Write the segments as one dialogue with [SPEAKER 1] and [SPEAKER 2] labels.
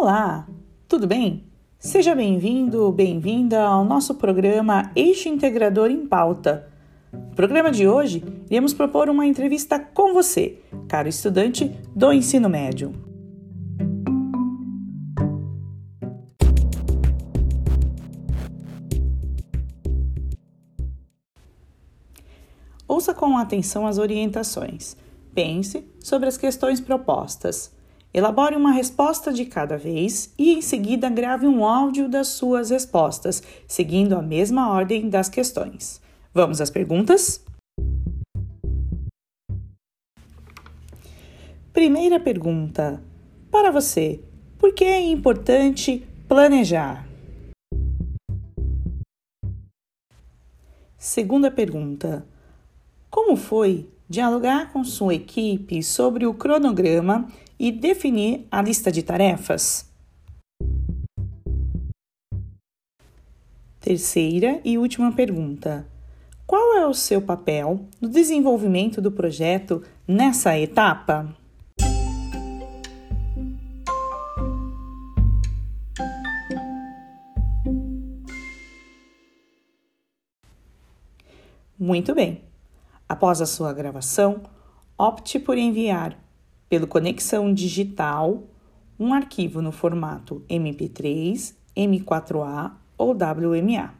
[SPEAKER 1] Olá, tudo bem? Seja bem-vindo, bem-vinda ao nosso programa Eixo Integrador em Pauta. No programa de hoje, iremos propor uma entrevista com você, caro estudante do ensino médio. Ouça com atenção as orientações. Pense sobre as questões propostas. Elabore uma resposta de cada vez e, em seguida, grave um áudio das suas respostas, seguindo a mesma ordem das questões. Vamos às perguntas? Primeira pergunta: Para você, por que é importante planejar? Segunda pergunta: Como foi dialogar com sua equipe sobre o cronograma e definir a lista de tarefas. Terceira e última pergunta: Qual é o seu papel no desenvolvimento do projeto nessa etapa? Muito bem. Após a sua gravação, opte por enviar pelo Conexão Digital um arquivo no formato MP3, M4A ou WMA.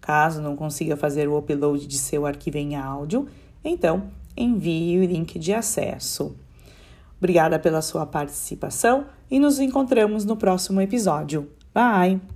[SPEAKER 1] Caso não consiga fazer o upload de seu arquivo em áudio, então envie o link de acesso. Obrigada pela sua participação e nos encontramos no próximo episódio. Bye!